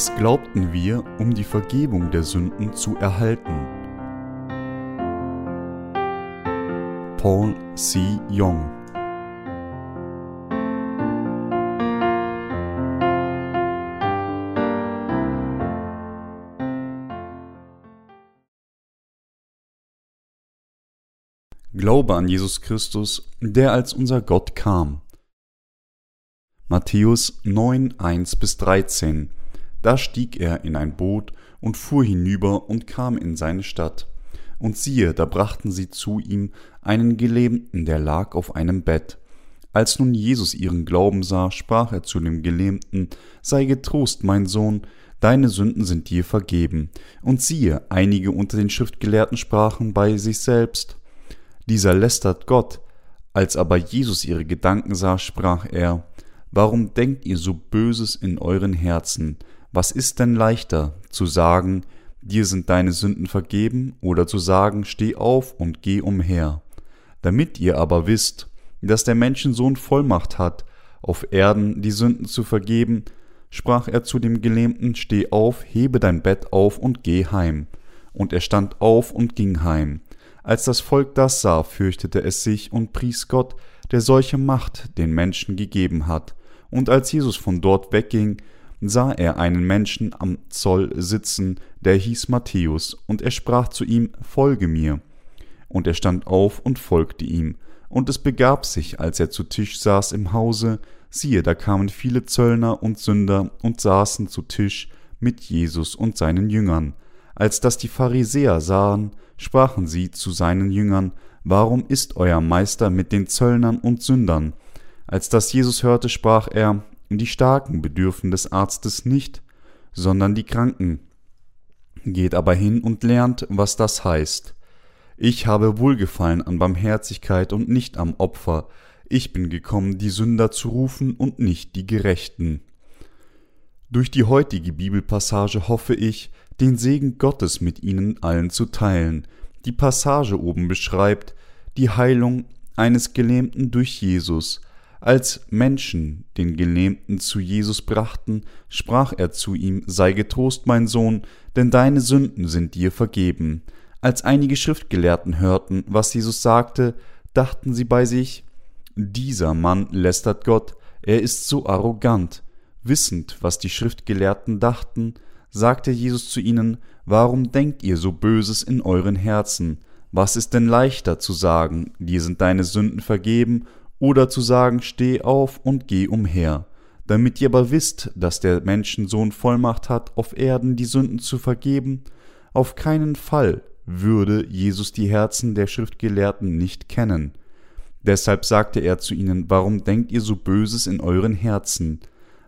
Was glaubten wir, um die Vergebung der Sünden zu erhalten? Paul C. Young Glaube an Jesus Christus, der als unser Gott kam. Matthäus 9, 1 bis 13 da stieg er in ein Boot und fuhr hinüber und kam in seine Stadt. Und siehe, da brachten sie zu ihm einen Gelähmten, der lag auf einem Bett. Als nun Jesus ihren Glauben sah, sprach er zu dem Gelähmten, Sei getrost, mein Sohn, deine Sünden sind dir vergeben. Und siehe, einige unter den Schriftgelehrten sprachen bei sich selbst, Dieser lästert Gott. Als aber Jesus ihre Gedanken sah, sprach er, Warum denkt ihr so Böses in euren Herzen? Was ist denn leichter, zu sagen, dir sind deine Sünden vergeben, oder zu sagen, steh auf und geh umher? Damit ihr aber wisst, dass der Menschensohn Vollmacht hat, auf Erden die Sünden zu vergeben, sprach er zu dem Gelähmten, steh auf, hebe dein Bett auf und geh heim. Und er stand auf und ging heim. Als das Volk das sah, fürchtete es sich und pries Gott, der solche Macht den Menschen gegeben hat. Und als Jesus von dort wegging, sah er einen Menschen am Zoll sitzen, der hieß Matthäus, und er sprach zu ihm, Folge mir. Und er stand auf und folgte ihm. Und es begab sich, als er zu Tisch saß im Hause, siehe, da kamen viele Zöllner und Sünder und saßen zu Tisch mit Jesus und seinen Jüngern. Als das die Pharisäer sahen, sprachen sie zu seinen Jüngern, Warum ist euer Meister mit den Zöllnern und Sündern? Als das Jesus hörte, sprach er, die Starken bedürfen des Arztes nicht, sondern die Kranken. Geht aber hin und lernt, was das heißt. Ich habe Wohlgefallen an Barmherzigkeit und nicht am Opfer. Ich bin gekommen, die Sünder zu rufen und nicht die Gerechten. Durch die heutige Bibelpassage hoffe ich, den Segen Gottes mit Ihnen allen zu teilen. Die Passage oben beschreibt die Heilung eines Gelähmten durch Jesus, als Menschen den Gelähmten zu Jesus brachten, sprach er zu ihm, Sei getrost, mein Sohn, denn deine Sünden sind dir vergeben. Als einige Schriftgelehrten hörten, was Jesus sagte, dachten sie bei sich, dieser Mann lästert Gott, er ist so arrogant. Wissend, was die Schriftgelehrten dachten, sagte Jesus zu ihnen, Warum denkt ihr so Böses in euren Herzen? Was ist denn leichter zu sagen, dir sind deine Sünden vergeben, oder zu sagen, steh auf und geh umher, damit ihr aber wisst, dass der Menschensohn Vollmacht hat, auf Erden die Sünden zu vergeben, auf keinen Fall würde Jesus die Herzen der Schriftgelehrten nicht kennen. Deshalb sagte er zu ihnen, warum denkt ihr so Böses in euren Herzen?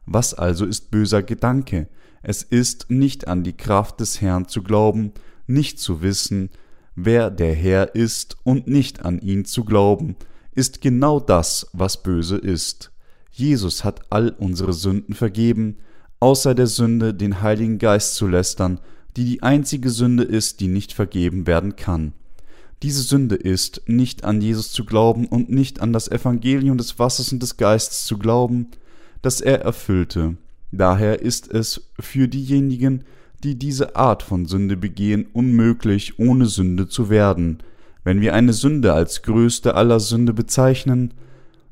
Was also ist böser Gedanke? Es ist nicht an die Kraft des Herrn zu glauben, nicht zu wissen, wer der Herr ist und nicht an ihn zu glauben, ist genau das, was böse ist. Jesus hat all unsere Sünden vergeben, außer der Sünde, den Heiligen Geist zu lästern, die die einzige Sünde ist, die nicht vergeben werden kann. Diese Sünde ist, nicht an Jesus zu glauben und nicht an das Evangelium des Wassers und des Geistes zu glauben, das er erfüllte. Daher ist es für diejenigen, die diese Art von Sünde begehen, unmöglich, ohne Sünde zu werden, wenn wir eine Sünde als größte aller Sünde bezeichnen,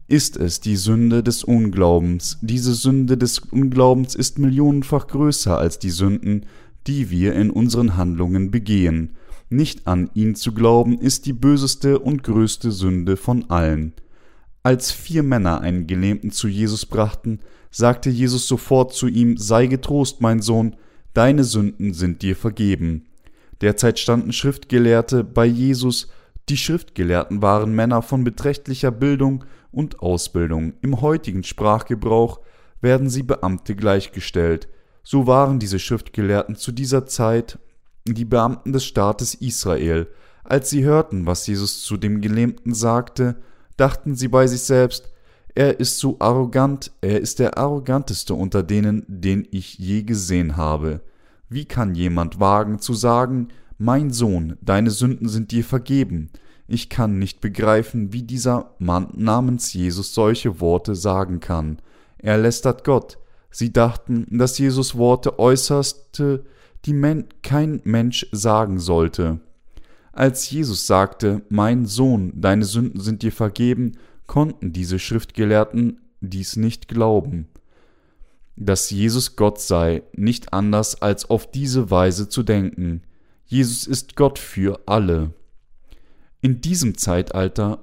ist es die Sünde des Unglaubens. Diese Sünde des Unglaubens ist millionenfach größer als die Sünden, die wir in unseren Handlungen begehen. Nicht an ihn zu glauben, ist die böseste und größte Sünde von allen. Als vier Männer einen Gelähmten zu Jesus brachten, sagte Jesus sofort zu ihm, Sei getrost, mein Sohn, deine Sünden sind dir vergeben. Derzeit standen Schriftgelehrte bei Jesus die Schriftgelehrten waren Männer von beträchtlicher Bildung und Ausbildung. Im heutigen Sprachgebrauch werden sie Beamte gleichgestellt. So waren diese Schriftgelehrten zu dieser Zeit die Beamten des Staates Israel. Als sie hörten, was Jesus zu dem Gelähmten sagte, dachten sie bei sich selbst, er ist so arrogant, er ist der arroganteste unter denen, den ich je gesehen habe. Wie kann jemand wagen zu sagen, mein Sohn, deine Sünden sind dir vergeben. Ich kann nicht begreifen, wie dieser Mann namens Jesus solche Worte sagen kann. Er lästert Gott. Sie dachten, dass Jesus Worte äußerste, die men kein Mensch sagen sollte. Als Jesus sagte, Mein Sohn, deine Sünden sind dir vergeben, konnten diese Schriftgelehrten dies nicht glauben. Dass Jesus Gott sei, nicht anders als auf diese Weise zu denken. Jesus ist Gott für alle. In diesem Zeitalter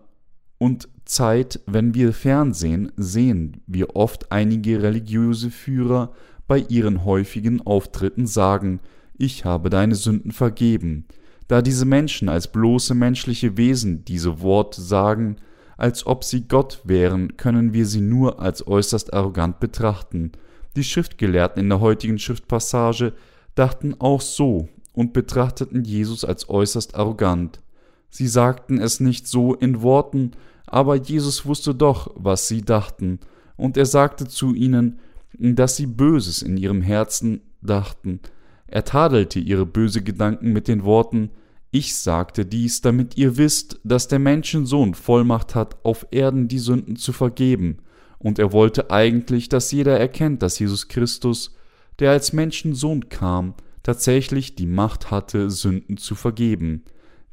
und Zeit, wenn wir Fernsehen, sehen wir oft einige religiöse Führer bei ihren häufigen Auftritten sagen, ich habe deine Sünden vergeben. Da diese Menschen als bloße menschliche Wesen diese Worte sagen, als ob sie Gott wären, können wir sie nur als äußerst arrogant betrachten. Die Schriftgelehrten in der heutigen Schriftpassage dachten auch so und betrachteten Jesus als äußerst arrogant. Sie sagten es nicht so in Worten, aber Jesus wusste doch, was sie dachten, und er sagte zu ihnen, dass sie Böses in ihrem Herzen dachten. Er tadelte ihre böse Gedanken mit den Worten Ich sagte dies, damit ihr wisst, dass der Menschensohn Vollmacht hat, auf Erden die Sünden zu vergeben, und er wollte eigentlich, dass jeder erkennt, dass Jesus Christus, der als Menschensohn kam, tatsächlich die Macht hatte, Sünden zu vergeben.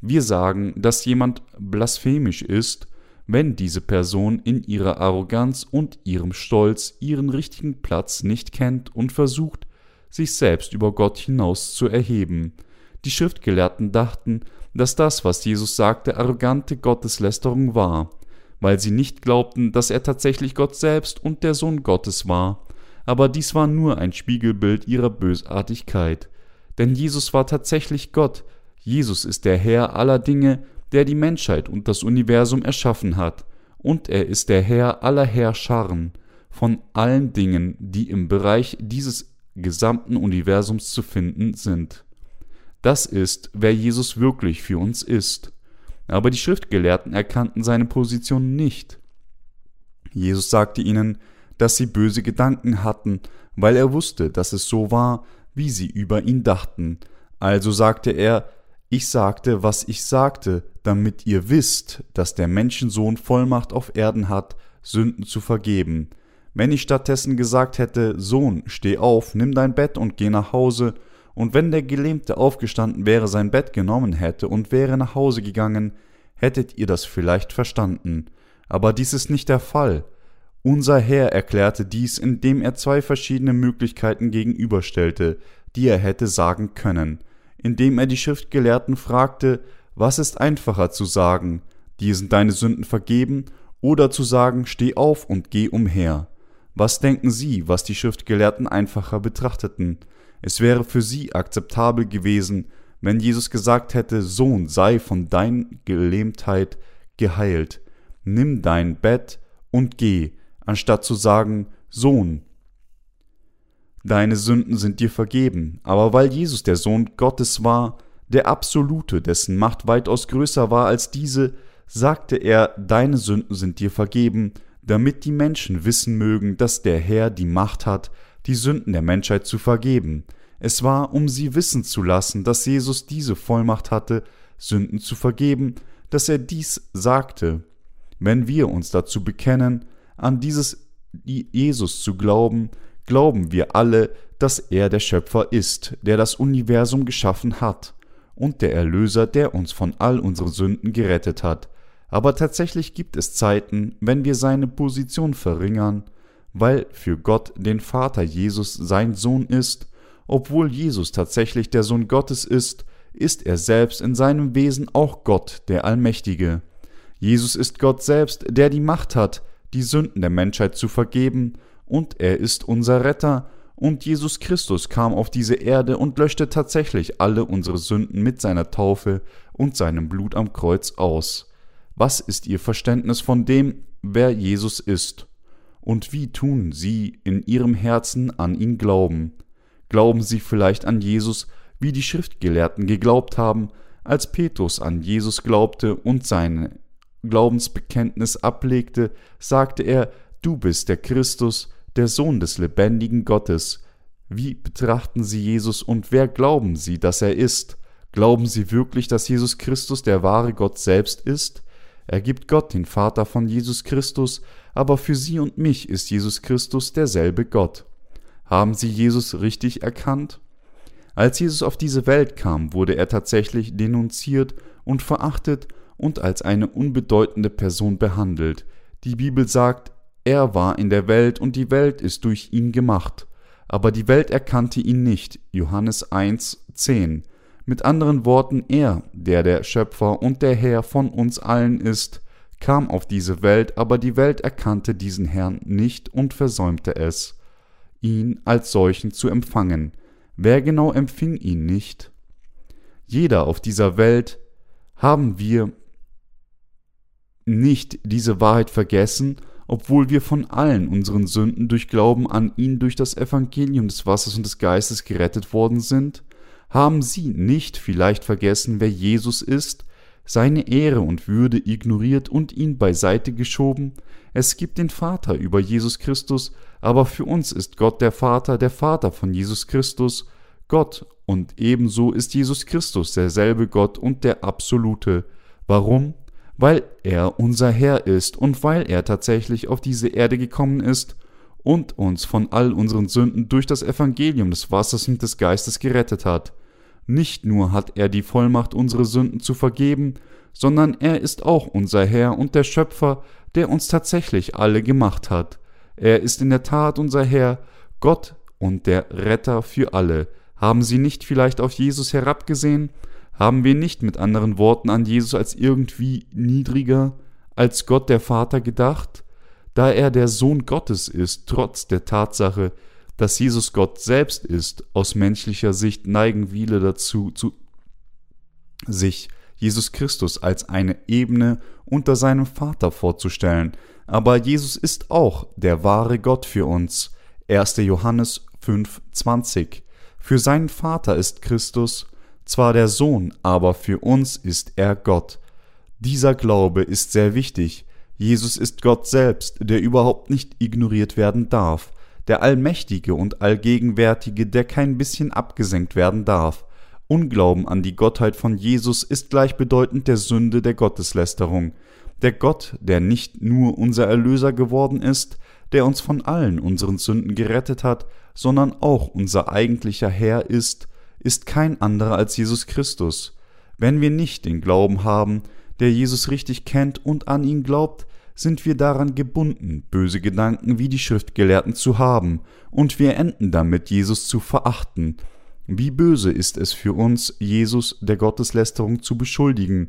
Wir sagen, dass jemand blasphemisch ist, wenn diese Person in ihrer Arroganz und ihrem Stolz ihren richtigen Platz nicht kennt und versucht, sich selbst über Gott hinaus zu erheben. Die Schriftgelehrten dachten, dass das, was Jesus sagte, arrogante Gotteslästerung war, weil sie nicht glaubten, dass er tatsächlich Gott selbst und der Sohn Gottes war. Aber dies war nur ein Spiegelbild ihrer Bösartigkeit. Denn Jesus war tatsächlich Gott, Jesus ist der Herr aller Dinge, der die Menschheit und das Universum erschaffen hat, und er ist der Herr aller Herrscharen, von allen Dingen, die im Bereich dieses gesamten Universums zu finden sind. Das ist, wer Jesus wirklich für uns ist. Aber die Schriftgelehrten erkannten seine Position nicht. Jesus sagte ihnen, dass sie böse Gedanken hatten, weil er wusste, dass es so war, wie sie über ihn dachten. Also sagte er, ich sagte, was ich sagte, damit ihr wisst, dass der Menschensohn Vollmacht auf Erden hat, Sünden zu vergeben. Wenn ich stattdessen gesagt hätte, Sohn, steh auf, nimm dein Bett und geh nach Hause, und wenn der Gelähmte aufgestanden wäre, sein Bett genommen hätte und wäre nach Hause gegangen, hättet ihr das vielleicht verstanden. Aber dies ist nicht der Fall. Unser Herr erklärte dies, indem er zwei verschiedene Möglichkeiten gegenüberstellte, die er hätte sagen können indem er die Schriftgelehrten fragte, was ist einfacher zu sagen, dir sind deine Sünden vergeben, oder zu sagen, steh auf und geh umher. Was denken Sie, was die Schriftgelehrten einfacher betrachteten? Es wäre für sie akzeptabel gewesen, wenn Jesus gesagt hätte, Sohn, sei von dein Gelähmtheit geheilt, nimm dein Bett und geh, anstatt zu sagen, Sohn, deine Sünden sind dir vergeben. Aber weil Jesus der Sohn Gottes war, der Absolute, dessen Macht weitaus größer war als diese, sagte er, deine Sünden sind dir vergeben, damit die Menschen wissen mögen, dass der Herr die Macht hat, die Sünden der Menschheit zu vergeben. Es war, um sie wissen zu lassen, dass Jesus diese Vollmacht hatte, Sünden zu vergeben, dass er dies sagte. Wenn wir uns dazu bekennen, an dieses Jesus zu glauben, glauben wir alle, dass er der Schöpfer ist, der das Universum geschaffen hat, und der Erlöser, der uns von all unseren Sünden gerettet hat. Aber tatsächlich gibt es Zeiten, wenn wir seine Position verringern, weil für Gott den Vater Jesus sein Sohn ist, obwohl Jesus tatsächlich der Sohn Gottes ist, ist er selbst in seinem Wesen auch Gott, der Allmächtige. Jesus ist Gott selbst, der die Macht hat, die Sünden der Menschheit zu vergeben und er ist unser Retter, und Jesus Christus kam auf diese Erde und löschte tatsächlich alle unsere Sünden mit seiner Taufe und seinem Blut am Kreuz aus. Was ist Ihr Verständnis von dem, wer Jesus ist? Und wie tun Sie in Ihrem Herzen an ihn glauben? Glauben Sie vielleicht an Jesus, wie die Schriftgelehrten geglaubt haben, als Petrus an Jesus glaubte und sein Glaubensbekenntnis ablegte, sagte er, Du bist der Christus, der Sohn des lebendigen Gottes. Wie betrachten Sie Jesus und wer glauben Sie, dass er ist? Glauben Sie wirklich, dass Jesus Christus der wahre Gott selbst ist? Er gibt Gott den Vater von Jesus Christus, aber für Sie und mich ist Jesus Christus derselbe Gott. Haben sie Jesus richtig erkannt? Als Jesus auf diese Welt kam, wurde er tatsächlich denunziert und verachtet und als eine unbedeutende Person behandelt. Die Bibel sagt, er war in der Welt und die Welt ist durch ihn gemacht. Aber die Welt erkannte ihn nicht. Johannes 1, 10. Mit anderen Worten, er, der der Schöpfer und der Herr von uns allen ist, kam auf diese Welt, aber die Welt erkannte diesen Herrn nicht und versäumte es, ihn als solchen zu empfangen. Wer genau empfing ihn nicht? Jeder auf dieser Welt haben wir nicht diese Wahrheit vergessen, obwohl wir von allen unseren Sünden durch Glauben an ihn durch das Evangelium des Wassers und des Geistes gerettet worden sind? Haben sie nicht vielleicht vergessen, wer Jesus ist, seine Ehre und Würde ignoriert und ihn beiseite geschoben? Es gibt den Vater über Jesus Christus, aber für uns ist Gott der Vater, der Vater von Jesus Christus, Gott, und ebenso ist Jesus Christus derselbe Gott und der Absolute. Warum? Weil er unser Herr ist und weil er tatsächlich auf diese Erde gekommen ist und uns von all unseren Sünden durch das Evangelium des Wassers und des Geistes gerettet hat. Nicht nur hat er die Vollmacht, unsere Sünden zu vergeben, sondern er ist auch unser Herr und der Schöpfer, der uns tatsächlich alle gemacht hat. Er ist in der Tat unser Herr, Gott und der Retter für alle. Haben Sie nicht vielleicht auf Jesus herabgesehen? Haben wir nicht mit anderen Worten an Jesus als irgendwie niedriger als Gott der Vater gedacht? Da er der Sohn Gottes ist, trotz der Tatsache, dass Jesus Gott selbst ist, aus menschlicher Sicht neigen viele dazu, zu sich Jesus Christus als eine Ebene unter seinem Vater vorzustellen, aber Jesus ist auch der wahre Gott für uns. 1. Johannes 5,20 Für seinen Vater ist Christus zwar der Sohn, aber für uns ist er Gott. Dieser Glaube ist sehr wichtig. Jesus ist Gott selbst, der überhaupt nicht ignoriert werden darf der Allmächtige und Allgegenwärtige, der kein bisschen abgesenkt werden darf. Unglauben an die Gottheit von Jesus ist gleichbedeutend der Sünde der Gotteslästerung. Der Gott, der nicht nur unser Erlöser geworden ist, der uns von allen unseren Sünden gerettet hat, sondern auch unser eigentlicher Herr ist, ist kein anderer als Jesus Christus. Wenn wir nicht den Glauben haben, der Jesus richtig kennt und an ihn glaubt, sind wir daran gebunden, böse Gedanken wie die Schriftgelehrten zu haben, und wir enden damit, Jesus zu verachten. Wie böse ist es für uns, Jesus der Gotteslästerung zu beschuldigen.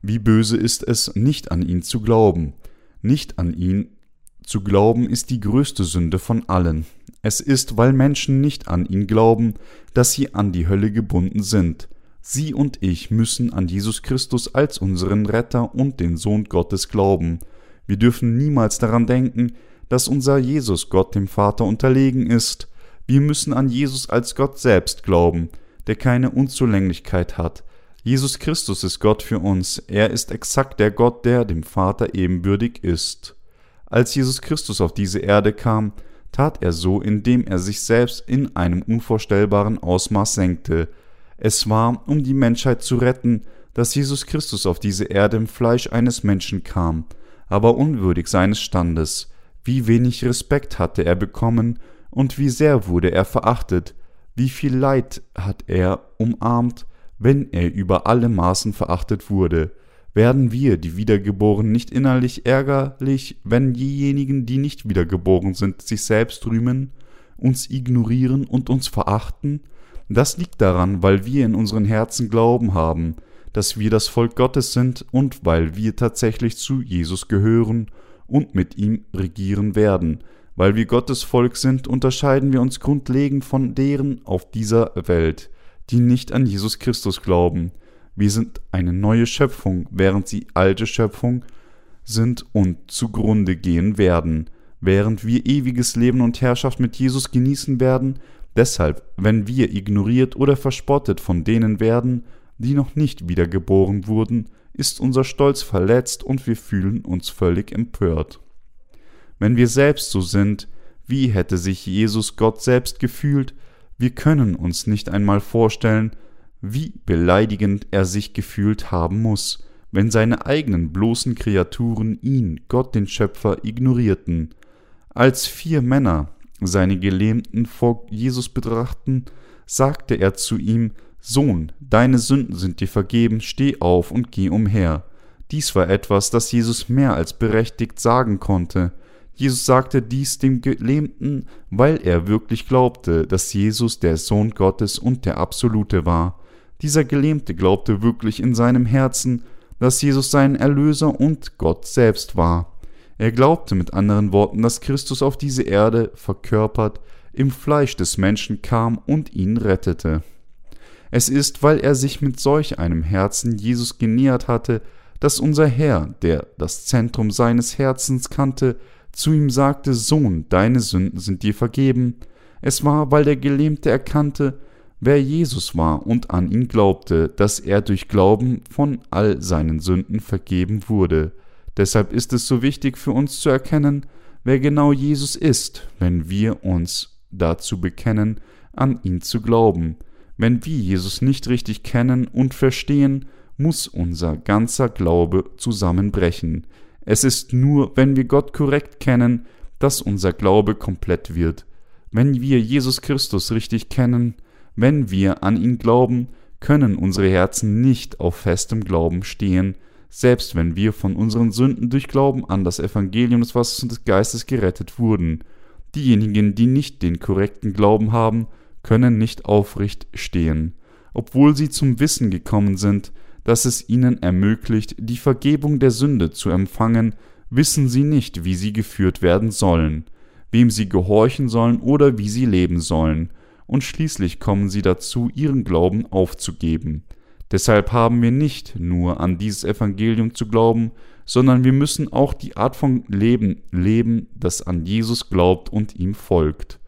Wie böse ist es, nicht an ihn zu glauben. Nicht an ihn zu glauben ist die größte Sünde von allen. Es ist, weil Menschen nicht an ihn glauben, dass sie an die Hölle gebunden sind. Sie und ich müssen an Jesus Christus als unseren Retter und den Sohn Gottes glauben. Wir dürfen niemals daran denken, dass unser Jesus Gott dem Vater unterlegen ist. Wir müssen an Jesus als Gott selbst glauben, der keine Unzulänglichkeit hat. Jesus Christus ist Gott für uns, er ist exakt der Gott, der dem Vater ebenbürtig ist. Als Jesus Christus auf diese Erde kam, tat er so, indem er sich selbst in einem unvorstellbaren Ausmaß senkte. Es war, um die Menschheit zu retten, dass Jesus Christus auf diese Erde im Fleisch eines Menschen kam aber unwürdig seines Standes, wie wenig Respekt hatte er bekommen und wie sehr wurde er verachtet, wie viel Leid hat er umarmt, wenn er über alle Maßen verachtet wurde. Werden wir, die Wiedergeborenen, nicht innerlich ärgerlich, wenn diejenigen, die nicht wiedergeboren sind, sich selbst rühmen, uns ignorieren und uns verachten? Das liegt daran, weil wir in unseren Herzen Glauben haben, dass wir das Volk Gottes sind und weil wir tatsächlich zu Jesus gehören und mit ihm regieren werden. Weil wir Gottes Volk sind, unterscheiden wir uns grundlegend von deren auf dieser Welt, die nicht an Jesus Christus glauben. Wir sind eine neue Schöpfung, während sie alte Schöpfung sind und zugrunde gehen werden, während wir ewiges Leben und Herrschaft mit Jesus genießen werden. Deshalb, wenn wir ignoriert oder verspottet von denen werden, die noch nicht wiedergeboren wurden, ist unser Stolz verletzt und wir fühlen uns völlig empört. Wenn wir selbst so sind, wie hätte sich Jesus Gott selbst gefühlt, wir können uns nicht einmal vorstellen, wie beleidigend er sich gefühlt haben muss, wenn seine eigenen bloßen Kreaturen ihn, Gott den Schöpfer, ignorierten. Als vier Männer seine Gelähmten vor Jesus betrachten, sagte er zu ihm, Sohn, deine Sünden sind dir vergeben, steh auf und geh umher. Dies war etwas, das Jesus mehr als berechtigt sagen konnte. Jesus sagte dies dem Gelähmten, weil er wirklich glaubte, dass Jesus der Sohn Gottes und der Absolute war. Dieser Gelähmte glaubte wirklich in seinem Herzen, dass Jesus sein Erlöser und Gott selbst war. Er glaubte mit anderen Worten, dass Christus auf diese Erde verkörpert im Fleisch des Menschen kam und ihn rettete. Es ist, weil er sich mit solch einem Herzen Jesus genähert hatte, dass unser Herr, der das Zentrum seines Herzens kannte, zu ihm sagte, Sohn, deine Sünden sind dir vergeben. Es war, weil der Gelähmte erkannte, wer Jesus war und an ihn glaubte, dass er durch Glauben von all seinen Sünden vergeben wurde. Deshalb ist es so wichtig für uns zu erkennen, wer genau Jesus ist, wenn wir uns dazu bekennen, an ihn zu glauben. Wenn wir Jesus nicht richtig kennen und verstehen, muss unser ganzer Glaube zusammenbrechen. Es ist nur, wenn wir Gott korrekt kennen, dass unser Glaube komplett wird. Wenn wir Jesus Christus richtig kennen, wenn wir an ihn glauben, können unsere Herzen nicht auf festem Glauben stehen, selbst wenn wir von unseren Sünden durch Glauben an das Evangelium des Wassers und des Geistes gerettet wurden. Diejenigen, die nicht den korrekten Glauben haben, können nicht aufrecht stehen, obwohl sie zum Wissen gekommen sind, dass es ihnen ermöglicht, die Vergebung der Sünde zu empfangen, wissen sie nicht, wie sie geführt werden sollen, wem sie gehorchen sollen oder wie sie leben sollen, und schließlich kommen sie dazu, ihren Glauben aufzugeben. Deshalb haben wir nicht nur an dieses Evangelium zu glauben, sondern wir müssen auch die Art von Leben leben, das an Jesus glaubt und ihm folgt.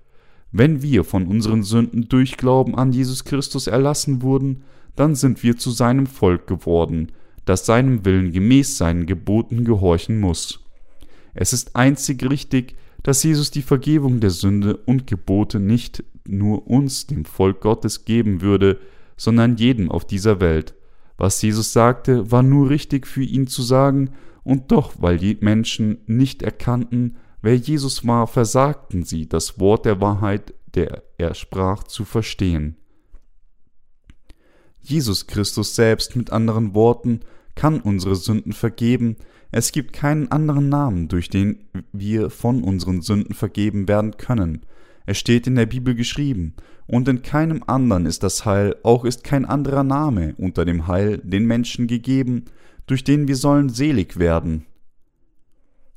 Wenn wir von unseren Sünden durch Glauben an Jesus Christus erlassen wurden, dann sind wir zu seinem Volk geworden, das seinem Willen gemäß seinen Geboten gehorchen muss. Es ist einzig richtig, dass Jesus die Vergebung der Sünde und Gebote nicht nur uns, dem Volk Gottes, geben würde, sondern jedem auf dieser Welt. Was Jesus sagte, war nur richtig für ihn zu sagen, und doch, weil die Menschen nicht erkannten, wer Jesus war, versagten sie, das Wort der Wahrheit, der er sprach, zu verstehen. Jesus Christus selbst mit anderen Worten kann unsere Sünden vergeben, es gibt keinen anderen Namen, durch den wir von unseren Sünden vergeben werden können. Es steht in der Bibel geschrieben, und in keinem anderen ist das Heil, auch ist kein anderer Name unter dem Heil den Menschen gegeben, durch den wir sollen selig werden.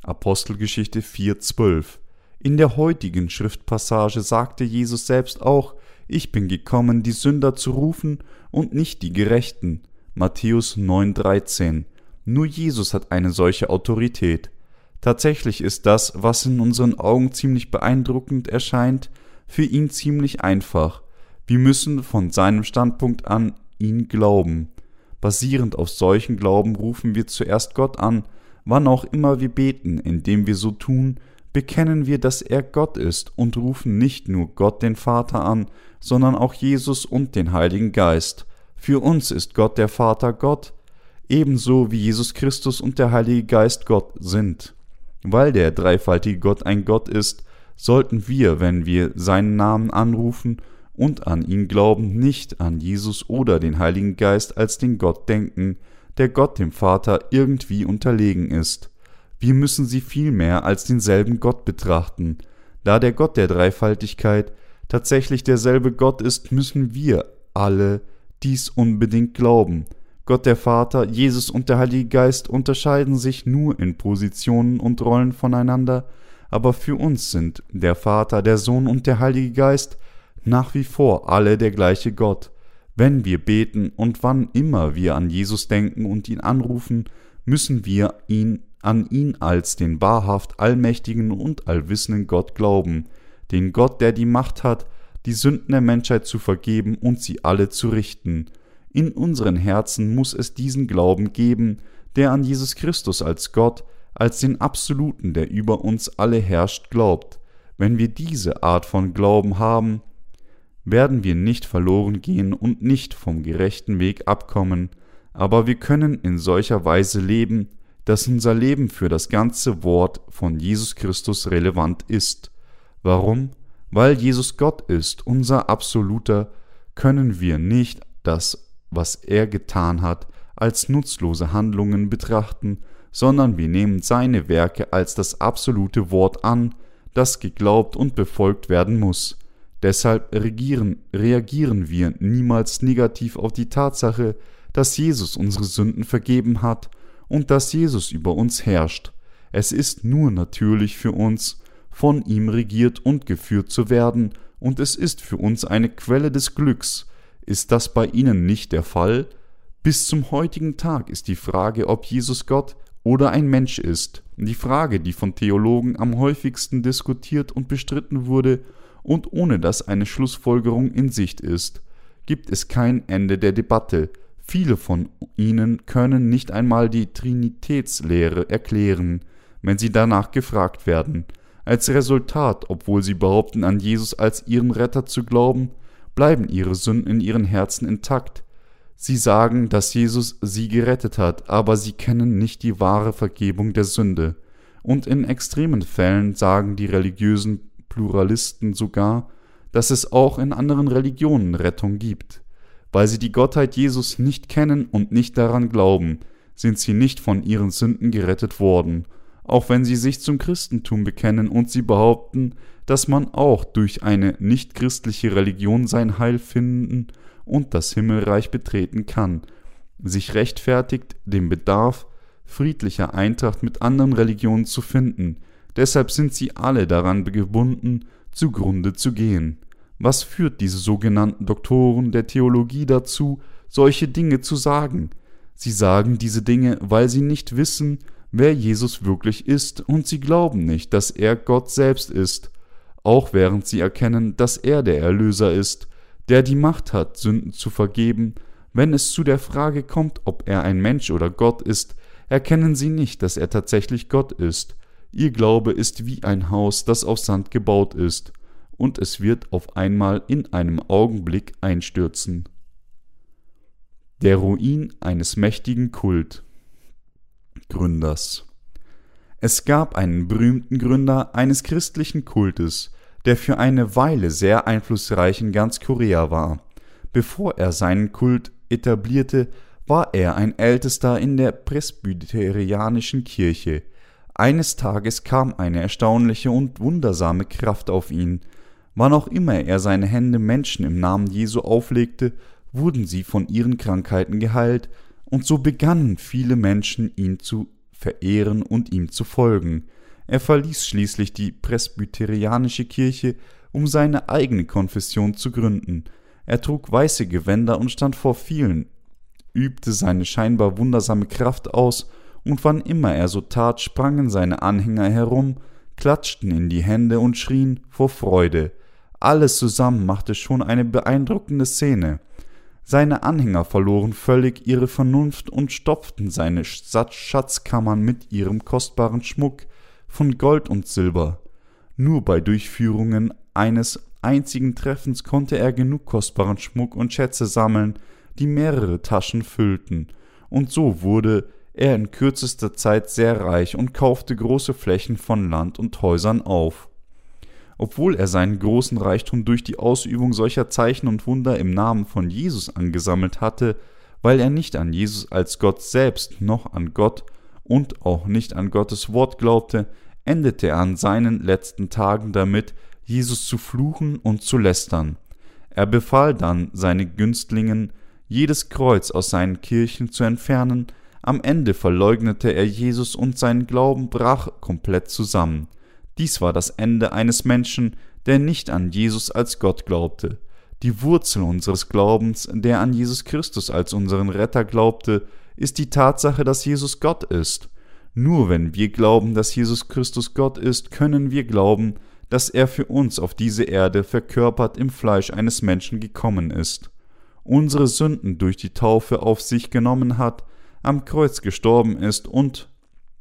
Apostelgeschichte 4,12 In der heutigen Schriftpassage sagte Jesus selbst auch, ich bin gekommen, die Sünder zu rufen und nicht die Gerechten. Matthäus 9,13. Nur Jesus hat eine solche Autorität. Tatsächlich ist das, was in unseren Augen ziemlich beeindruckend erscheint, für ihn ziemlich einfach. Wir müssen von seinem Standpunkt an ihn glauben. Basierend auf solchen Glauben rufen wir zuerst Gott an, wann auch immer wir beten, indem wir so tun, bekennen wir, dass er Gott ist und rufen nicht nur Gott den Vater an, sondern auch Jesus und den Heiligen Geist. Für uns ist Gott der Vater Gott, ebenso wie Jesus Christus und der Heilige Geist Gott sind. Weil der dreifaltige Gott ein Gott ist, sollten wir, wenn wir seinen Namen anrufen und an ihn glauben, nicht an Jesus oder den Heiligen Geist als den Gott denken, der Gott dem Vater irgendwie unterlegen ist. Wir müssen sie vielmehr als denselben Gott betrachten. Da der Gott der Dreifaltigkeit tatsächlich derselbe Gott ist, müssen wir alle dies unbedingt glauben. Gott der Vater, Jesus und der Heilige Geist unterscheiden sich nur in Positionen und Rollen voneinander, aber für uns sind der Vater, der Sohn und der Heilige Geist nach wie vor alle der gleiche Gott. Wenn wir beten und wann immer wir an Jesus denken und ihn anrufen, müssen wir ihn an ihn als den wahrhaft allmächtigen und allwissenden Gott glauben, den Gott, der die Macht hat, die Sünden der Menschheit zu vergeben und sie alle zu richten. In unseren Herzen muss es diesen Glauben geben, der an Jesus Christus als Gott, als den Absoluten, der über uns alle herrscht, glaubt. Wenn wir diese Art von Glauben haben, werden wir nicht verloren gehen und nicht vom gerechten Weg abkommen, aber wir können in solcher Weise leben, dass unser Leben für das ganze Wort von Jesus Christus relevant ist. Warum? Weil Jesus Gott ist, unser Absoluter, können wir nicht das, was er getan hat, als nutzlose Handlungen betrachten, sondern wir nehmen seine Werke als das absolute Wort an, das geglaubt und befolgt werden muss. Deshalb regieren, reagieren wir niemals negativ auf die Tatsache, dass Jesus unsere Sünden vergeben hat und dass Jesus über uns herrscht. Es ist nur natürlich für uns, von ihm regiert und geführt zu werden, und es ist für uns eine Quelle des Glücks. Ist das bei Ihnen nicht der Fall? Bis zum heutigen Tag ist die Frage, ob Jesus Gott oder ein Mensch ist, die Frage, die von Theologen am häufigsten diskutiert und bestritten wurde, und ohne dass eine Schlussfolgerung in Sicht ist, gibt es kein Ende der Debatte. Viele von ihnen können nicht einmal die Trinitätslehre erklären, wenn sie danach gefragt werden. Als Resultat, obwohl sie behaupten, an Jesus als ihren Retter zu glauben, bleiben ihre Sünden in ihren Herzen intakt. Sie sagen, dass Jesus sie gerettet hat, aber sie kennen nicht die wahre Vergebung der Sünde. Und in extremen Fällen sagen die religiösen Pluralisten sogar, dass es auch in anderen Religionen Rettung gibt. Weil sie die Gottheit Jesus nicht kennen und nicht daran glauben, sind sie nicht von ihren Sünden gerettet worden, auch wenn sie sich zum Christentum bekennen und sie behaupten, dass man auch durch eine nichtchristliche Religion sein Heil finden und das Himmelreich betreten kann, sich rechtfertigt, den Bedarf friedlicher Eintracht mit anderen Religionen zu finden, Deshalb sind sie alle daran gebunden, zugrunde zu gehen. Was führt diese sogenannten Doktoren der Theologie dazu, solche Dinge zu sagen? Sie sagen diese Dinge, weil sie nicht wissen, wer Jesus wirklich ist, und sie glauben nicht, dass er Gott selbst ist, auch während sie erkennen, dass er der Erlöser ist, der die Macht hat, Sünden zu vergeben, wenn es zu der Frage kommt, ob er ein Mensch oder Gott ist, erkennen sie nicht, dass er tatsächlich Gott ist. Ihr Glaube ist wie ein Haus, das auf Sand gebaut ist, und es wird auf einmal in einem Augenblick einstürzen. Der Ruin eines mächtigen Kult Gründers Es gab einen berühmten Gründer eines christlichen Kultes, der für eine Weile sehr einflussreich in ganz Korea war. Bevor er seinen Kult etablierte, war er ein Ältester in der presbyterianischen Kirche, eines Tages kam eine erstaunliche und wundersame Kraft auf ihn. Wann auch immer er seine Hände Menschen im Namen Jesu auflegte, wurden sie von ihren Krankheiten geheilt, und so begannen viele Menschen ihn zu verehren und ihm zu folgen. Er verließ schließlich die presbyterianische Kirche, um seine eigene Konfession zu gründen. Er trug weiße Gewänder und stand vor vielen, übte seine scheinbar wundersame Kraft aus und wann immer er so tat, sprangen seine Anhänger herum, klatschten in die Hände und schrien vor Freude. Alles zusammen machte schon eine beeindruckende Szene. Seine Anhänger verloren völlig ihre Vernunft und stopften seine Schatzkammern mit ihrem kostbaren Schmuck von Gold und Silber. Nur bei Durchführungen eines einzigen Treffens konnte er genug kostbaren Schmuck und Schätze sammeln, die mehrere Taschen füllten, und so wurde er in kürzester Zeit sehr reich und kaufte große Flächen von Land und Häusern auf. Obwohl er seinen großen Reichtum durch die Ausübung solcher Zeichen und Wunder im Namen von Jesus angesammelt hatte, weil er nicht an Jesus als Gott selbst noch an Gott und auch nicht an Gottes Wort glaubte, endete er an seinen letzten Tagen damit, Jesus zu fluchen und zu lästern. Er befahl dann seine Günstlingen, jedes Kreuz aus seinen Kirchen zu entfernen, am Ende verleugnete er Jesus und sein Glauben brach komplett zusammen. Dies war das Ende eines Menschen, der nicht an Jesus als Gott glaubte. Die Wurzel unseres Glaubens, der an Jesus Christus als unseren Retter glaubte, ist die Tatsache, dass Jesus Gott ist. Nur wenn wir glauben, dass Jesus Christus Gott ist, können wir glauben, dass er für uns auf diese Erde verkörpert im Fleisch eines Menschen gekommen ist, unsere Sünden durch die Taufe auf sich genommen hat am Kreuz gestorben ist und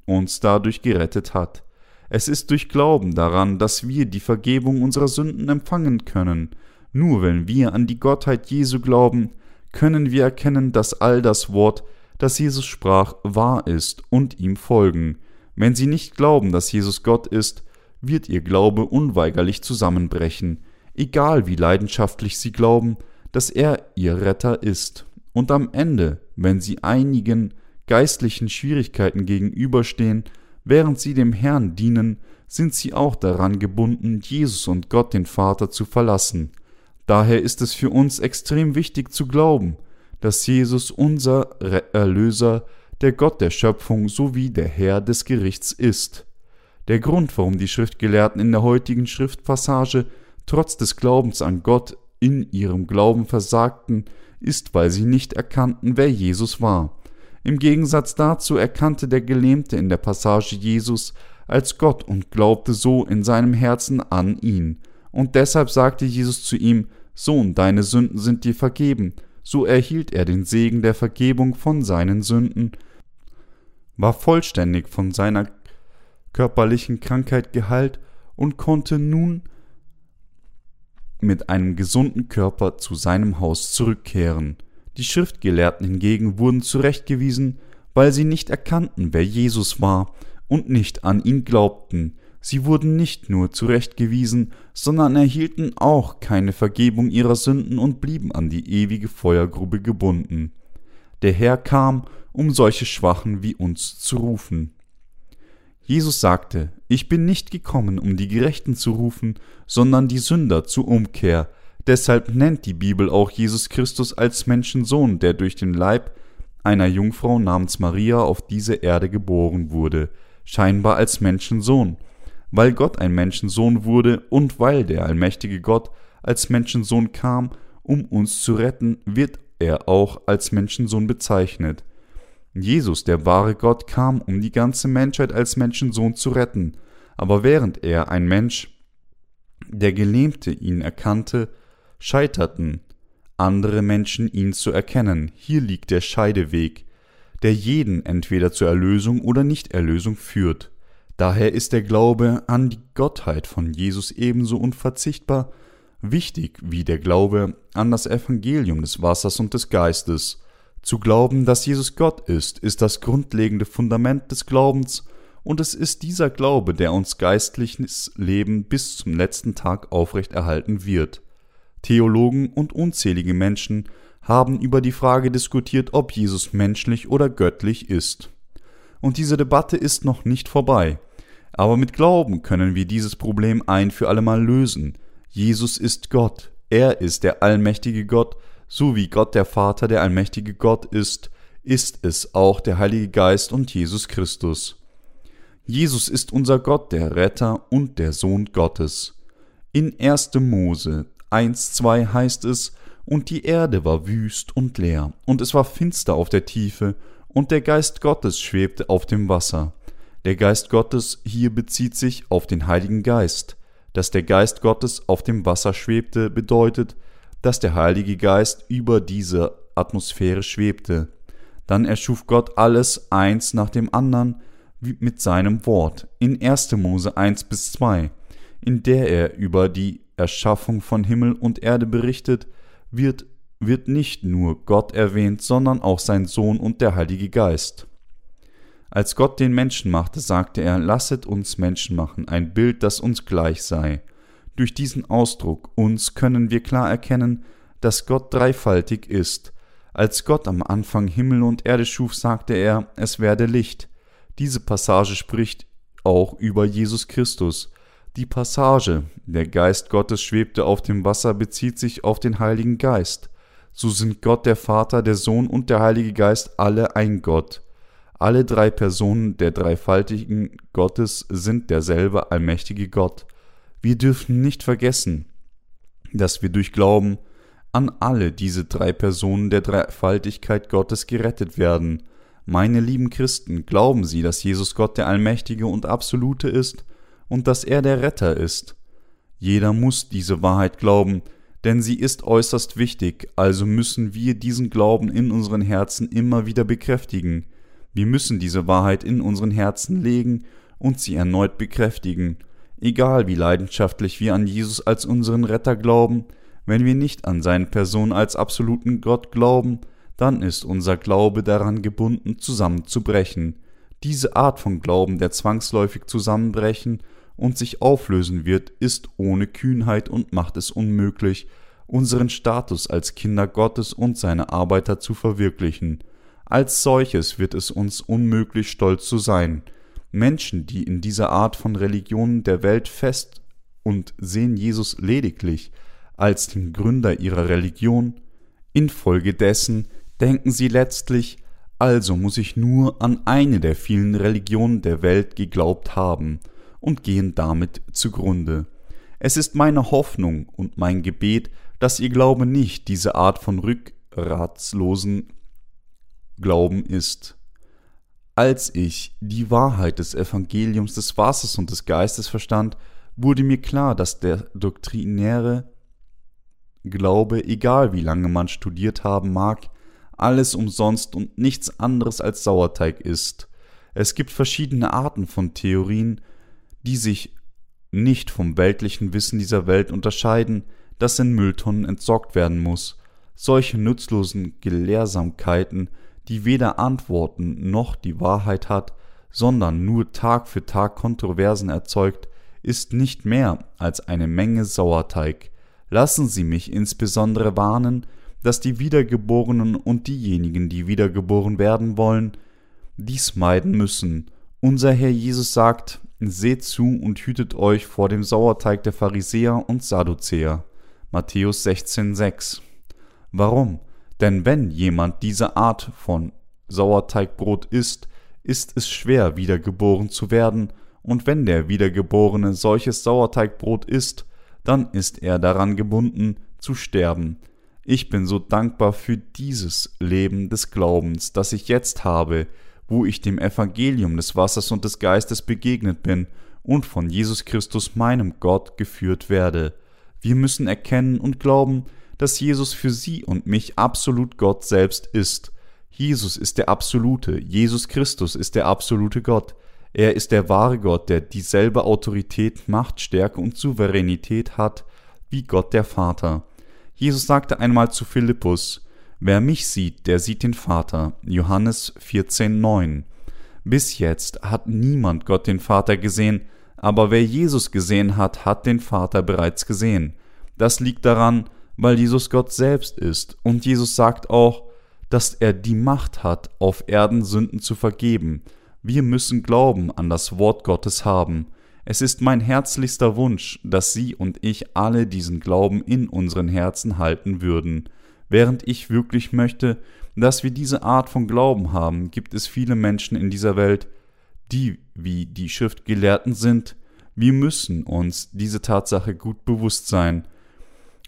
uns dadurch gerettet hat. Es ist durch Glauben daran, dass wir die Vergebung unserer Sünden empfangen können. Nur wenn wir an die Gottheit Jesu glauben, können wir erkennen, dass all das Wort, das Jesus sprach, wahr ist und ihm folgen. Wenn sie nicht glauben, dass Jesus Gott ist, wird ihr Glaube unweigerlich zusammenbrechen, egal wie leidenschaftlich sie glauben, dass er ihr Retter ist. Und am Ende, wenn sie einigen geistlichen Schwierigkeiten gegenüberstehen, während sie dem Herrn dienen, sind sie auch daran gebunden, Jesus und Gott den Vater zu verlassen. Daher ist es für uns extrem wichtig zu glauben, dass Jesus unser Erlöser, der Gott der Schöpfung sowie der Herr des Gerichts ist. Der Grund, warum die Schriftgelehrten in der heutigen Schriftpassage trotz des Glaubens an Gott in ihrem Glauben versagten, ist, weil sie nicht erkannten, wer Jesus war. Im Gegensatz dazu erkannte der Gelähmte in der Passage Jesus als Gott und glaubte so in seinem Herzen an ihn. Und deshalb sagte Jesus zu ihm, Sohn, deine Sünden sind dir vergeben. So erhielt er den Segen der Vergebung von seinen Sünden, war vollständig von seiner körperlichen Krankheit geheilt und konnte nun mit einem gesunden Körper zu seinem Haus zurückkehren. Die Schriftgelehrten hingegen wurden zurechtgewiesen, weil sie nicht erkannten, wer Jesus war und nicht an ihn glaubten. Sie wurden nicht nur zurechtgewiesen, sondern erhielten auch keine Vergebung ihrer Sünden und blieben an die ewige Feuergrube gebunden. Der Herr kam, um solche Schwachen wie uns zu rufen. Jesus sagte, ich bin nicht gekommen, um die Gerechten zu rufen, sondern die Sünder zur Umkehr. Deshalb nennt die Bibel auch Jesus Christus als Menschensohn, der durch den Leib einer Jungfrau namens Maria auf diese Erde geboren wurde, scheinbar als Menschensohn. Weil Gott ein Menschensohn wurde und weil der allmächtige Gott als Menschensohn kam, um uns zu retten, wird er auch als Menschensohn bezeichnet. Jesus, der wahre Gott, kam, um die ganze Menschheit als Menschensohn zu retten, aber während er, ein Mensch, der Gelähmte, ihn erkannte, scheiterten andere Menschen ihn zu erkennen. Hier liegt der Scheideweg, der jeden entweder zur Erlösung oder Nichterlösung führt. Daher ist der Glaube an die Gottheit von Jesus ebenso unverzichtbar wichtig wie der Glaube an das Evangelium des Wassers und des Geistes. Zu glauben, dass Jesus Gott ist, ist das grundlegende Fundament des Glaubens, und es ist dieser Glaube, der uns geistliches Leben bis zum letzten Tag aufrechterhalten wird. Theologen und unzählige Menschen haben über die Frage diskutiert, ob Jesus menschlich oder göttlich ist. Und diese Debatte ist noch nicht vorbei. Aber mit Glauben können wir dieses Problem ein für allemal lösen. Jesus ist Gott. Er ist der allmächtige Gott, so wie Gott der Vater der allmächtige Gott ist, ist es auch der Heilige Geist und Jesus Christus. Jesus ist unser Gott, der Retter und der Sohn Gottes. In 1. Mose 1,2 heißt es, und die Erde war wüst und leer, und es war finster auf der Tiefe, und der Geist Gottes schwebte auf dem Wasser. Der Geist Gottes hier bezieht sich auf den Heiligen Geist. Dass der Geist Gottes auf dem Wasser schwebte, bedeutet, dass der Heilige Geist über diese Atmosphäre schwebte. Dann erschuf Gott alles eins nach dem anderen mit seinem Wort in 1. Mose 1 bis 2, in der er über die Erschaffung von Himmel und Erde berichtet, wird, wird nicht nur Gott erwähnt, sondern auch sein Sohn und der Heilige Geist. Als Gott den Menschen machte, sagte er, lasset uns Menschen machen, ein Bild, das uns gleich sei. Durch diesen Ausdruck uns können wir klar erkennen, dass Gott dreifaltig ist. Als Gott am Anfang Himmel und Erde schuf, sagte er, es werde Licht. Diese Passage spricht auch über Jesus Christus. Die Passage, der Geist Gottes schwebte auf dem Wasser, bezieht sich auf den Heiligen Geist. So sind Gott der Vater, der Sohn und der Heilige Geist alle ein Gott. Alle drei Personen der dreifaltigen Gottes sind derselbe allmächtige Gott. Wir dürfen nicht vergessen, dass wir durch Glauben an alle diese drei Personen der Dreifaltigkeit Gottes gerettet werden. Meine lieben Christen, glauben Sie, dass Jesus Gott der Allmächtige und Absolute ist und dass er der Retter ist? Jeder muss diese Wahrheit glauben, denn sie ist äußerst wichtig, also müssen wir diesen Glauben in unseren Herzen immer wieder bekräftigen. Wir müssen diese Wahrheit in unseren Herzen legen und sie erneut bekräftigen. Egal wie leidenschaftlich wir an Jesus als unseren Retter glauben, wenn wir nicht an seine Person als absoluten Gott glauben, dann ist unser Glaube daran gebunden, zusammenzubrechen. Diese Art von Glauben, der zwangsläufig zusammenbrechen und sich auflösen wird, ist ohne Kühnheit und macht es unmöglich, unseren Status als Kinder Gottes und seine Arbeiter zu verwirklichen. Als solches wird es uns unmöglich, stolz zu sein. Menschen, die in dieser Art von Religionen der Welt fest und sehen Jesus lediglich als den Gründer ihrer Religion, infolgedessen denken sie letztlich, also muss ich nur an eine der vielen Religionen der Welt geglaubt haben und gehen damit zugrunde. Es ist meine Hoffnung und mein Gebet, dass ihr Glaube nicht diese Art von rückratslosen Glauben ist. Als ich die Wahrheit des Evangeliums des Wassers und des Geistes verstand, wurde mir klar, dass der doktrinäre Glaube, egal wie lange man studiert haben mag, alles umsonst und nichts anderes als Sauerteig ist. Es gibt verschiedene Arten von Theorien, die sich nicht vom weltlichen Wissen dieser Welt unterscheiden, das in Mülltonnen entsorgt werden muss. Solche nutzlosen Gelehrsamkeiten, die weder Antworten noch die Wahrheit hat, sondern nur Tag für Tag Kontroversen erzeugt, ist nicht mehr als eine Menge Sauerteig. Lassen Sie mich insbesondere warnen, dass die Wiedergeborenen und diejenigen, die wiedergeboren werden wollen, dies meiden müssen. Unser Herr Jesus sagt, seht zu und hütet euch vor dem Sauerteig der Pharisäer und Sadduzäer. Matthäus 16,6. Warum? Denn wenn jemand diese Art von Sauerteigbrot isst, ist es schwer, wiedergeboren zu werden, und wenn der Wiedergeborene solches Sauerteigbrot isst, dann ist er daran gebunden, zu sterben. Ich bin so dankbar für dieses Leben des Glaubens, das ich jetzt habe, wo ich dem Evangelium des Wassers und des Geistes begegnet bin und von Jesus Christus meinem Gott geführt werde. Wir müssen erkennen und glauben, dass Jesus für Sie und mich absolut Gott selbst ist. Jesus ist der absolute, Jesus Christus ist der absolute Gott. Er ist der wahre Gott, der dieselbe Autorität, Macht, Stärke und Souveränität hat wie Gott der Vater. Jesus sagte einmal zu Philippus, Wer mich sieht, der sieht den Vater. Johannes 14,9. Bis jetzt hat niemand Gott den Vater gesehen, aber wer Jesus gesehen hat, hat den Vater bereits gesehen. Das liegt daran, weil Jesus Gott selbst ist, und Jesus sagt auch, dass er die Macht hat, auf Erden Sünden zu vergeben, wir müssen Glauben an das Wort Gottes haben. Es ist mein herzlichster Wunsch, dass Sie und ich alle diesen Glauben in unseren Herzen halten würden. Während ich wirklich möchte, dass wir diese Art von Glauben haben, gibt es viele Menschen in dieser Welt, die wie die Schriftgelehrten sind. Wir müssen uns diese Tatsache gut bewusst sein.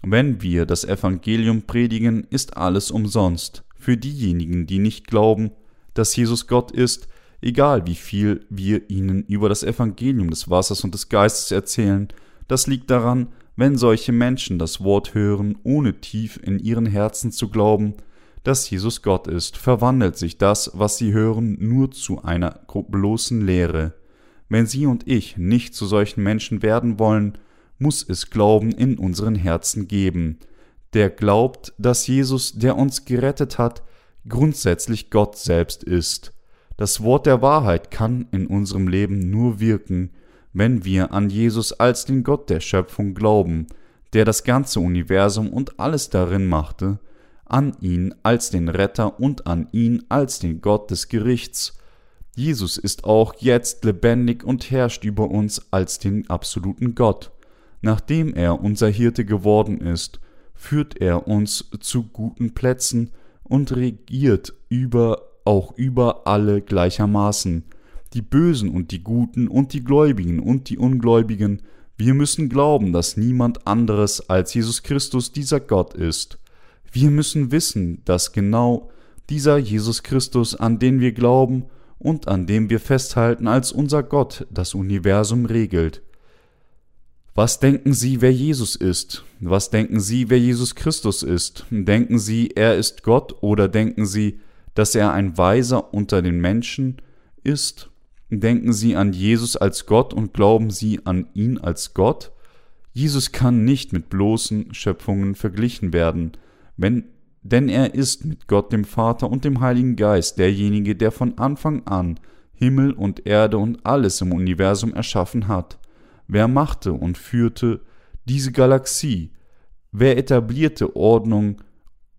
Wenn wir das Evangelium predigen, ist alles umsonst. Für diejenigen, die nicht glauben, dass Jesus Gott ist, egal wie viel wir ihnen über das Evangelium des Wassers und des Geistes erzählen, das liegt daran, wenn solche Menschen das Wort hören, ohne tief in ihren Herzen zu glauben, dass Jesus Gott ist, verwandelt sich das, was sie hören, nur zu einer bloßen Lehre. Wenn Sie und ich nicht zu solchen Menschen werden wollen, muss es Glauben in unseren Herzen geben, der glaubt, dass Jesus, der uns gerettet hat, grundsätzlich Gott selbst ist. Das Wort der Wahrheit kann in unserem Leben nur wirken, wenn wir an Jesus als den Gott der Schöpfung glauben, der das ganze Universum und alles darin machte, an ihn als den Retter und an ihn als den Gott des Gerichts. Jesus ist auch jetzt lebendig und herrscht über uns als den absoluten Gott. Nachdem er unser Hirte geworden ist, führt er uns zu guten Plätzen und regiert über auch über alle gleichermaßen, die Bösen und die Guten und die Gläubigen und die Ungläubigen, wir müssen glauben, dass niemand anderes als Jesus Christus dieser Gott ist. Wir müssen wissen, dass genau dieser Jesus Christus, an den wir glauben und an dem wir festhalten als unser Gott, das Universum regelt. Was denken Sie, wer Jesus ist? Was denken Sie, wer Jesus Christus ist? Denken Sie, er ist Gott oder denken Sie, dass er ein Weiser unter den Menschen ist? Denken Sie an Jesus als Gott und glauben Sie an ihn als Gott? Jesus kann nicht mit bloßen Schöpfungen verglichen werden, wenn, denn er ist mit Gott dem Vater und dem Heiligen Geist derjenige, der von Anfang an Himmel und Erde und alles im Universum erschaffen hat. Wer machte und führte diese Galaxie? Wer etablierte Ordnung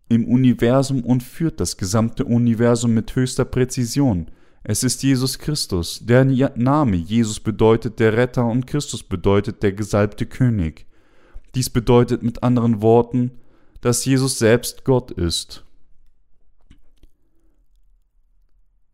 im Universum und führt das gesamte Universum mit höchster Präzision? Es ist Jesus Christus. Der Name Jesus bedeutet der Retter und Christus bedeutet der gesalbte König. Dies bedeutet mit anderen Worten, dass Jesus selbst Gott ist.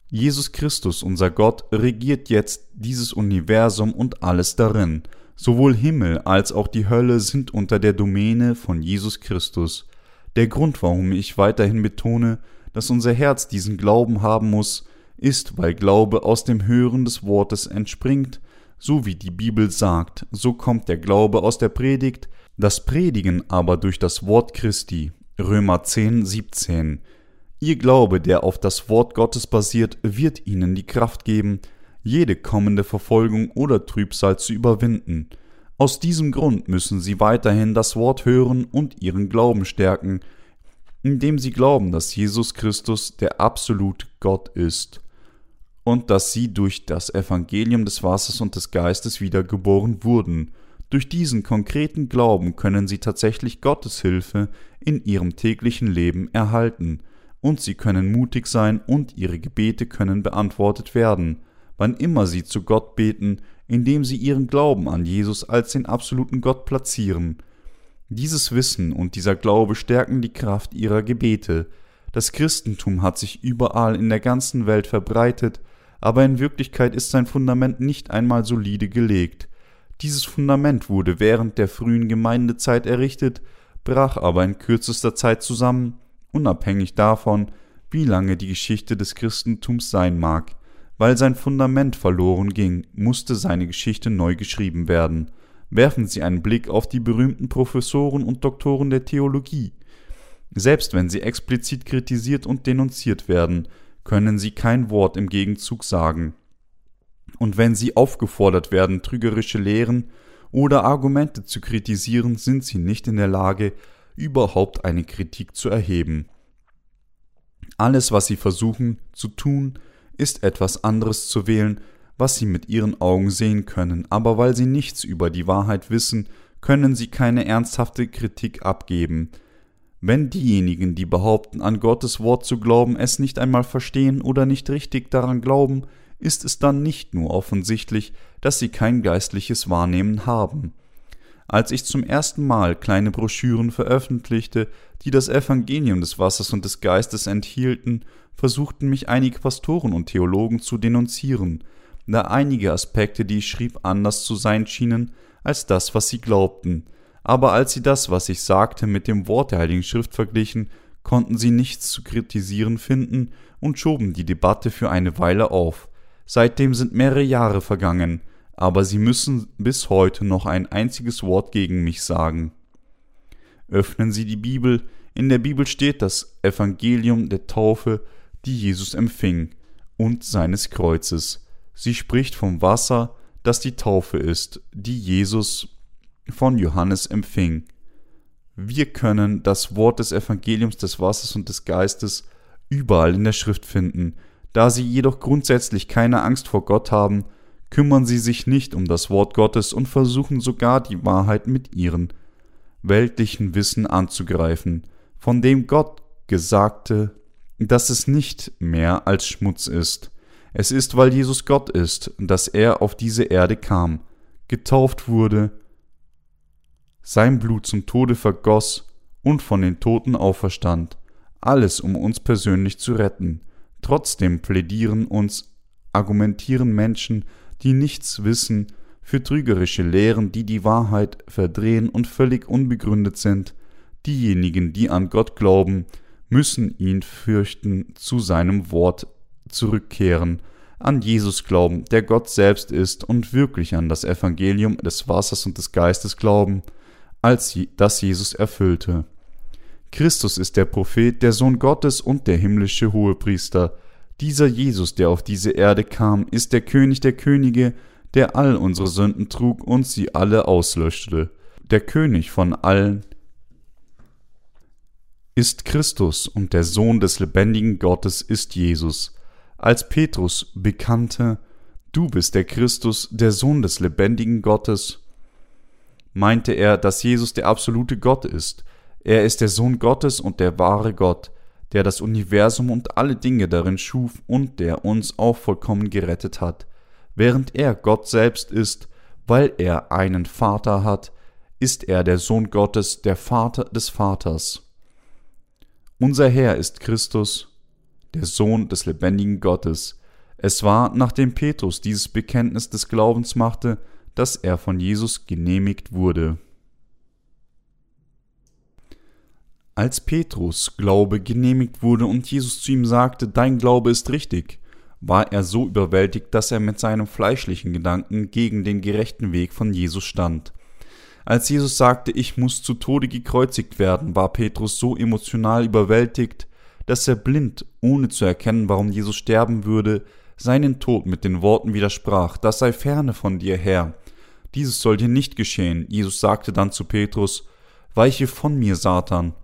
Jesus Christus, unser Gott, regiert jetzt dieses Universum und alles darin. Sowohl Himmel als auch die Hölle sind unter der Domäne von Jesus Christus. Der Grund, warum ich weiterhin betone, dass unser Herz diesen Glauben haben muss, ist, weil Glaube aus dem Hören des Wortes entspringt, so wie die Bibel sagt, so kommt der Glaube aus der Predigt, das Predigen aber durch das Wort Christi. Römer 10, 17. Ihr Glaube, der auf das Wort Gottes basiert, wird ihnen die Kraft geben, jede kommende Verfolgung oder Trübsal zu überwinden. Aus diesem Grund müssen sie weiterhin das Wort hören und ihren Glauben stärken, indem sie glauben, dass Jesus Christus der absolut Gott ist und dass sie durch das Evangelium des Wassers und des Geistes wiedergeboren wurden. Durch diesen konkreten Glauben können sie tatsächlich Gottes Hilfe in ihrem täglichen Leben erhalten, und sie können mutig sein und ihre Gebete können beantwortet werden, wann immer sie zu Gott beten, indem sie ihren Glauben an Jesus als den absoluten Gott platzieren. Dieses Wissen und dieser Glaube stärken die Kraft ihrer Gebete. Das Christentum hat sich überall in der ganzen Welt verbreitet, aber in Wirklichkeit ist sein Fundament nicht einmal solide gelegt. Dieses Fundament wurde während der frühen Gemeindezeit errichtet, brach aber in kürzester Zeit zusammen, unabhängig davon, wie lange die Geschichte des Christentums sein mag. Weil sein Fundament verloren ging, musste seine Geschichte neu geschrieben werden. Werfen Sie einen Blick auf die berühmten Professoren und Doktoren der Theologie. Selbst wenn sie explizit kritisiert und denunziert werden, können sie kein Wort im Gegenzug sagen. Und wenn sie aufgefordert werden, trügerische Lehren oder Argumente zu kritisieren, sind sie nicht in der Lage, überhaupt eine Kritik zu erheben. Alles, was sie versuchen zu tun, ist etwas anderes zu wählen, was sie mit ihren Augen sehen können, aber weil sie nichts über die Wahrheit wissen, können sie keine ernsthafte Kritik abgeben, wenn diejenigen, die behaupten, an Gottes Wort zu glauben, es nicht einmal verstehen oder nicht richtig daran glauben, ist es dann nicht nur offensichtlich, dass sie kein geistliches Wahrnehmen haben. Als ich zum ersten Mal kleine Broschüren veröffentlichte, die das Evangelium des Wassers und des Geistes enthielten, versuchten mich einige Pastoren und Theologen zu denunzieren, da einige Aspekte, die ich schrieb, anders zu sein schienen als das, was sie glaubten, aber als sie das, was ich sagte, mit dem Wort der Heiligen Schrift verglichen, konnten sie nichts zu kritisieren finden und schoben die Debatte für eine Weile auf. Seitdem sind mehrere Jahre vergangen, aber sie müssen bis heute noch ein einziges Wort gegen mich sagen. Öffnen Sie die Bibel, in der Bibel steht das Evangelium der Taufe, die Jesus empfing, und seines Kreuzes. Sie spricht vom Wasser, das die Taufe ist, die Jesus von Johannes empfing. Wir können das Wort des Evangeliums des Wassers und des Geistes überall in der Schrift finden. Da sie jedoch grundsätzlich keine Angst vor Gott haben, kümmern sie sich nicht um das Wort Gottes und versuchen sogar die Wahrheit mit ihren weltlichen Wissen anzugreifen, von dem Gott gesagte, dass es nicht mehr als Schmutz ist. Es ist, weil Jesus Gott ist, dass er auf diese Erde kam, getauft wurde sein Blut zum Tode vergoss und von den Toten auferstand, alles um uns persönlich zu retten. Trotzdem plädieren uns, argumentieren Menschen, die nichts wissen, für trügerische Lehren, die die Wahrheit verdrehen und völlig unbegründet sind. Diejenigen, die an Gott glauben, müssen ihn fürchten, zu seinem Wort zurückkehren, an Jesus glauben, der Gott selbst ist, und wirklich an das Evangelium des Wassers und des Geistes glauben, als das Jesus erfüllte. Christus ist der Prophet, der Sohn Gottes und der himmlische Hohepriester. Dieser Jesus, der auf diese Erde kam, ist der König der Könige, der all unsere Sünden trug und sie alle auslöschte. Der König von allen ist Christus und der Sohn des lebendigen Gottes ist Jesus. Als Petrus bekannte, du bist der Christus, der Sohn des lebendigen Gottes, meinte er, dass Jesus der absolute Gott ist. Er ist der Sohn Gottes und der wahre Gott, der das Universum und alle Dinge darin schuf und der uns auch vollkommen gerettet hat. Während er Gott selbst ist, weil er einen Vater hat, ist er der Sohn Gottes, der Vater des Vaters. Unser Herr ist Christus, der Sohn des lebendigen Gottes. Es war, nachdem Petrus dieses Bekenntnis des Glaubens machte, dass er von Jesus genehmigt wurde. Als Petrus Glaube genehmigt wurde und Jesus zu ihm sagte, Dein Glaube ist richtig, war er so überwältigt, dass er mit seinem fleischlichen Gedanken gegen den gerechten Weg von Jesus stand. Als Jesus sagte, ich muss zu Tode gekreuzigt werden, war Petrus so emotional überwältigt, dass er blind, ohne zu erkennen, warum Jesus sterben würde, seinen Tod mit den Worten widersprach, das sei ferne von dir her. Dieses soll dir nicht geschehen. Jesus sagte dann zu Petrus, Weiche von mir, Satan,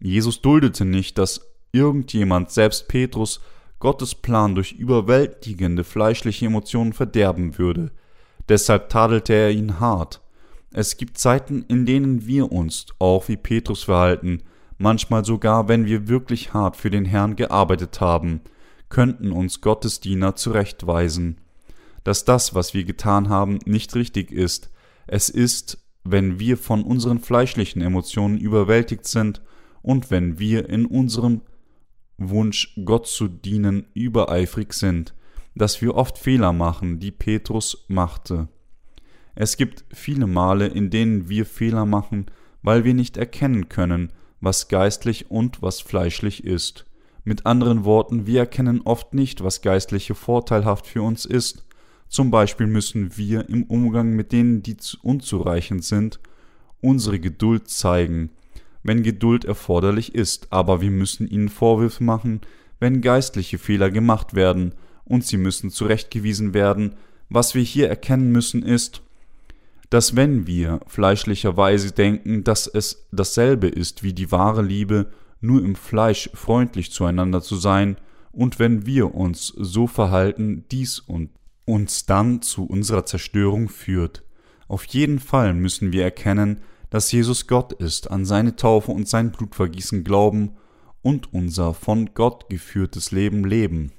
Jesus duldete nicht, dass irgendjemand, selbst Petrus, Gottes Plan durch überwältigende fleischliche Emotionen verderben würde. Deshalb tadelte er ihn hart. Es gibt Zeiten, in denen wir uns auch wie Petrus verhalten, manchmal sogar, wenn wir wirklich hart für den Herrn gearbeitet haben, könnten uns Gottes Diener zurechtweisen, dass das, was wir getan haben, nicht richtig ist. Es ist, wenn wir von unseren fleischlichen Emotionen überwältigt sind und wenn wir in unserem Wunsch, Gott zu dienen, übereifrig sind, dass wir oft Fehler machen, die Petrus machte. Es gibt viele Male, in denen wir Fehler machen, weil wir nicht erkennen können, was geistlich und was fleischlich ist. Mit anderen Worten, wir erkennen oft nicht, was geistliche vorteilhaft für uns ist. Zum Beispiel müssen wir im Umgang mit denen, die unzureichend sind, unsere Geduld zeigen, wenn Geduld erforderlich ist, aber wir müssen ihnen Vorwürfe machen, wenn geistliche Fehler gemacht werden, und sie müssen zurechtgewiesen werden. Was wir hier erkennen müssen ist, dass wenn wir fleischlicherweise denken, dass es dasselbe ist wie die wahre Liebe, nur im Fleisch freundlich zueinander zu sein, und wenn wir uns so verhalten, dies und uns dann zu unserer Zerstörung führt. Auf jeden Fall müssen wir erkennen, dass Jesus Gott ist, an seine Taufe und sein Blutvergießen glauben und unser von Gott geführtes Leben leben.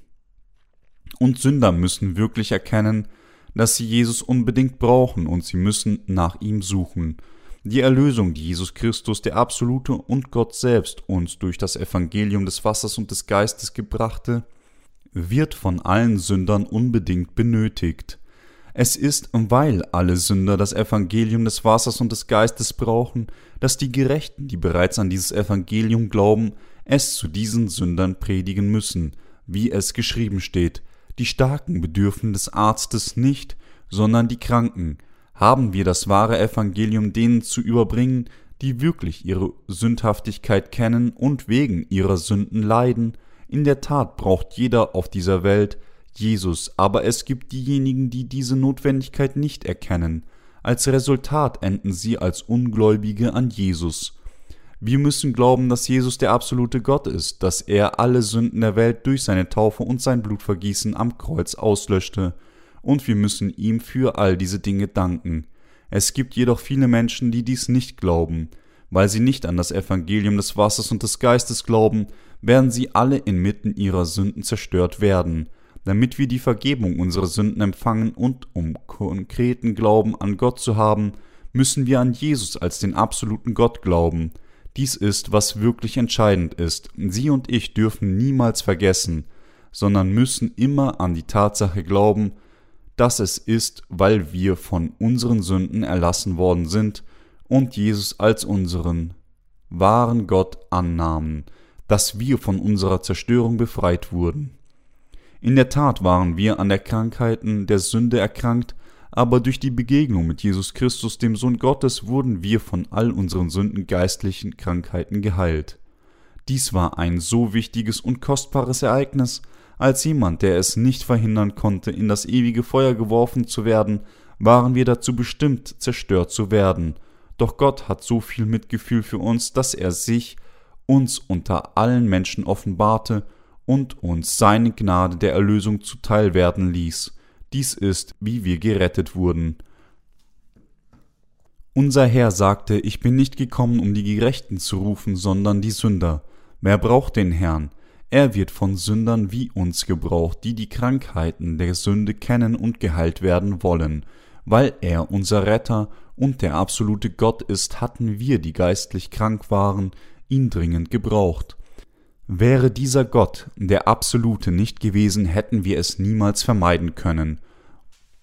Und Sünder müssen wirklich erkennen, dass sie Jesus unbedingt brauchen und sie müssen nach ihm suchen. Die Erlösung, die Jesus Christus, der Absolute und Gott selbst uns durch das Evangelium des Wassers und des Geistes gebrachte, wird von allen Sündern unbedingt benötigt. Es ist, weil alle Sünder das Evangelium des Wassers und des Geistes brauchen, dass die Gerechten, die bereits an dieses Evangelium glauben, es zu diesen Sündern predigen müssen, wie es geschrieben steht. Die Starken bedürfen des Arztes nicht, sondern die Kranken. Haben wir das wahre Evangelium denen zu überbringen, die wirklich ihre Sündhaftigkeit kennen und wegen ihrer Sünden leiden? In der Tat braucht jeder auf dieser Welt Jesus, aber es gibt diejenigen, die diese Notwendigkeit nicht erkennen. Als Resultat enden sie als Ungläubige an Jesus. Wir müssen glauben, dass Jesus der absolute Gott ist, dass er alle Sünden der Welt durch seine Taufe und sein Blutvergießen am Kreuz auslöschte, und wir müssen ihm für all diese Dinge danken. Es gibt jedoch viele Menschen, die dies nicht glauben. Weil sie nicht an das Evangelium des Wassers und des Geistes glauben, werden sie alle inmitten ihrer Sünden zerstört werden damit wir die Vergebung unserer Sünden empfangen und um konkreten Glauben an Gott zu haben, müssen wir an Jesus als den absoluten Gott glauben. Dies ist, was wirklich entscheidend ist. Sie und ich dürfen niemals vergessen, sondern müssen immer an die Tatsache glauben, dass es ist, weil wir von unseren Sünden erlassen worden sind und Jesus als unseren wahren Gott annahmen, dass wir von unserer Zerstörung befreit wurden. In der Tat waren wir an der Krankheiten der Sünde erkrankt, aber durch die Begegnung mit Jesus Christus, dem Sohn Gottes, wurden wir von all unseren Sünden geistlichen Krankheiten geheilt. Dies war ein so wichtiges und kostbares Ereignis, als jemand, der es nicht verhindern konnte, in das ewige Feuer geworfen zu werden, waren wir dazu bestimmt, zerstört zu werden. Doch Gott hat so viel Mitgefühl für uns, dass er sich uns unter allen Menschen offenbarte und uns seine Gnade der Erlösung zuteil werden ließ. Dies ist, wie wir gerettet wurden. Unser Herr sagte, ich bin nicht gekommen, um die Gerechten zu rufen, sondern die Sünder. Wer braucht den Herrn? Er wird von Sündern wie uns gebraucht, die die Krankheiten der Sünde kennen und geheilt werden wollen. Weil er unser Retter und der absolute Gott ist, hatten wir, die geistlich krank waren, ihn dringend gebraucht. Wäre dieser Gott, der Absolute, nicht gewesen, hätten wir es niemals vermeiden können,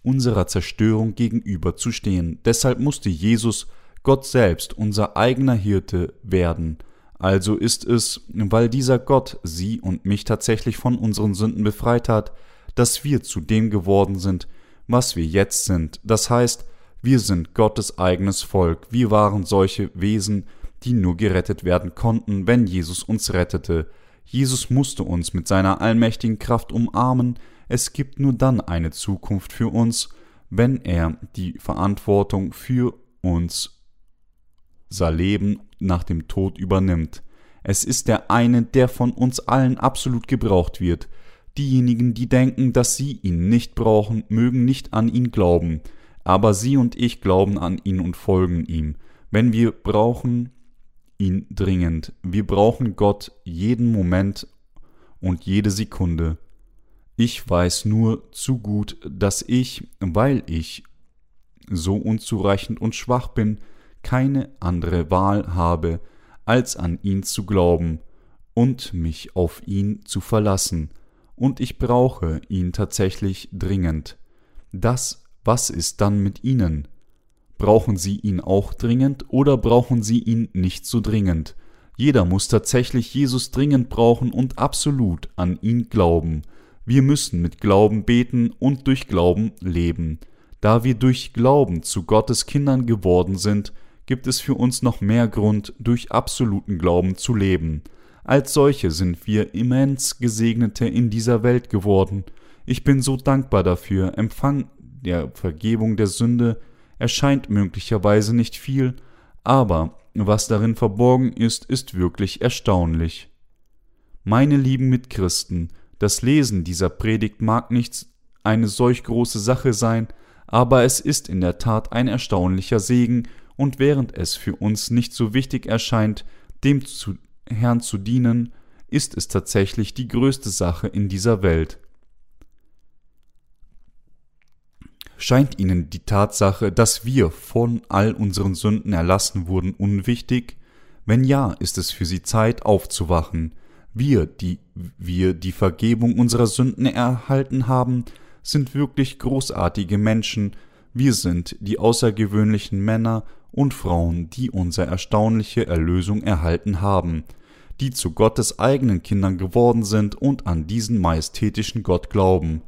unserer Zerstörung gegenüber zu stehen. Deshalb musste Jesus, Gott selbst, unser eigener Hirte werden. Also ist es, weil dieser Gott sie und mich tatsächlich von unseren Sünden befreit hat, dass wir zu dem geworden sind, was wir jetzt sind. Das heißt, wir sind Gottes eigenes Volk. Wir waren solche Wesen, die nur gerettet werden konnten, wenn Jesus uns rettete. Jesus musste uns mit seiner allmächtigen Kraft umarmen, es gibt nur dann eine Zukunft für uns, wenn er die Verantwortung für uns unser Leben nach dem Tod übernimmt. Es ist der eine, der von uns allen absolut gebraucht wird. Diejenigen, die denken, dass sie ihn nicht brauchen, mögen nicht an ihn glauben, aber sie und ich glauben an ihn und folgen ihm. Wenn wir brauchen ihn dringend, wir brauchen Gott jeden Moment und jede Sekunde. Ich weiß nur zu gut, dass ich, weil ich so unzureichend und schwach bin, keine andere Wahl habe, als an ihn zu glauben und mich auf ihn zu verlassen, und ich brauche ihn tatsächlich dringend. Das, was ist dann mit Ihnen? Brauchen Sie ihn auch dringend oder brauchen Sie ihn nicht so dringend? Jeder muss tatsächlich Jesus dringend brauchen und absolut an ihn glauben. Wir müssen mit Glauben beten und durch Glauben leben. Da wir durch Glauben zu Gottes Kindern geworden sind, gibt es für uns noch mehr Grund, durch absoluten Glauben zu leben. Als solche sind wir immens Gesegnete in dieser Welt geworden. Ich bin so dankbar dafür. Empfang der Vergebung der Sünde erscheint möglicherweise nicht viel, aber was darin verborgen ist, ist wirklich erstaunlich. Meine lieben Mitchristen, das Lesen dieser Predigt mag nicht eine solch große Sache sein, aber es ist in der Tat ein erstaunlicher Segen, und während es für uns nicht so wichtig erscheint, dem zu Herrn zu dienen, ist es tatsächlich die größte Sache in dieser Welt. Scheint Ihnen die Tatsache, dass wir von all unseren Sünden erlassen wurden, unwichtig? Wenn ja, ist es für Sie Zeit aufzuwachen, wir, die wir die Vergebung unserer Sünden erhalten haben, sind wirklich großartige Menschen, wir sind die außergewöhnlichen Männer und Frauen, die unsere erstaunliche Erlösung erhalten haben, die zu Gottes eigenen Kindern geworden sind und an diesen majestätischen Gott glauben.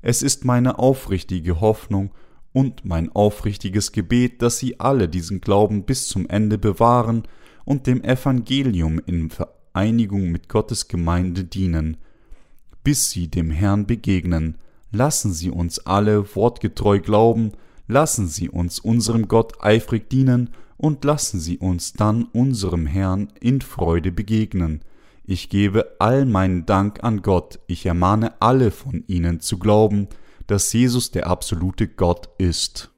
Es ist meine aufrichtige Hoffnung und mein aufrichtiges Gebet, dass Sie alle diesen Glauben bis zum Ende bewahren und dem Evangelium in Einigung mit Gottes Gemeinde dienen, bis sie dem Herrn begegnen. Lassen Sie uns alle wortgetreu glauben, lassen Sie uns unserem Gott eifrig dienen und lassen Sie uns dann unserem Herrn in Freude begegnen. Ich gebe all meinen Dank an Gott, ich ermahne alle von Ihnen zu glauben, dass Jesus der absolute Gott ist.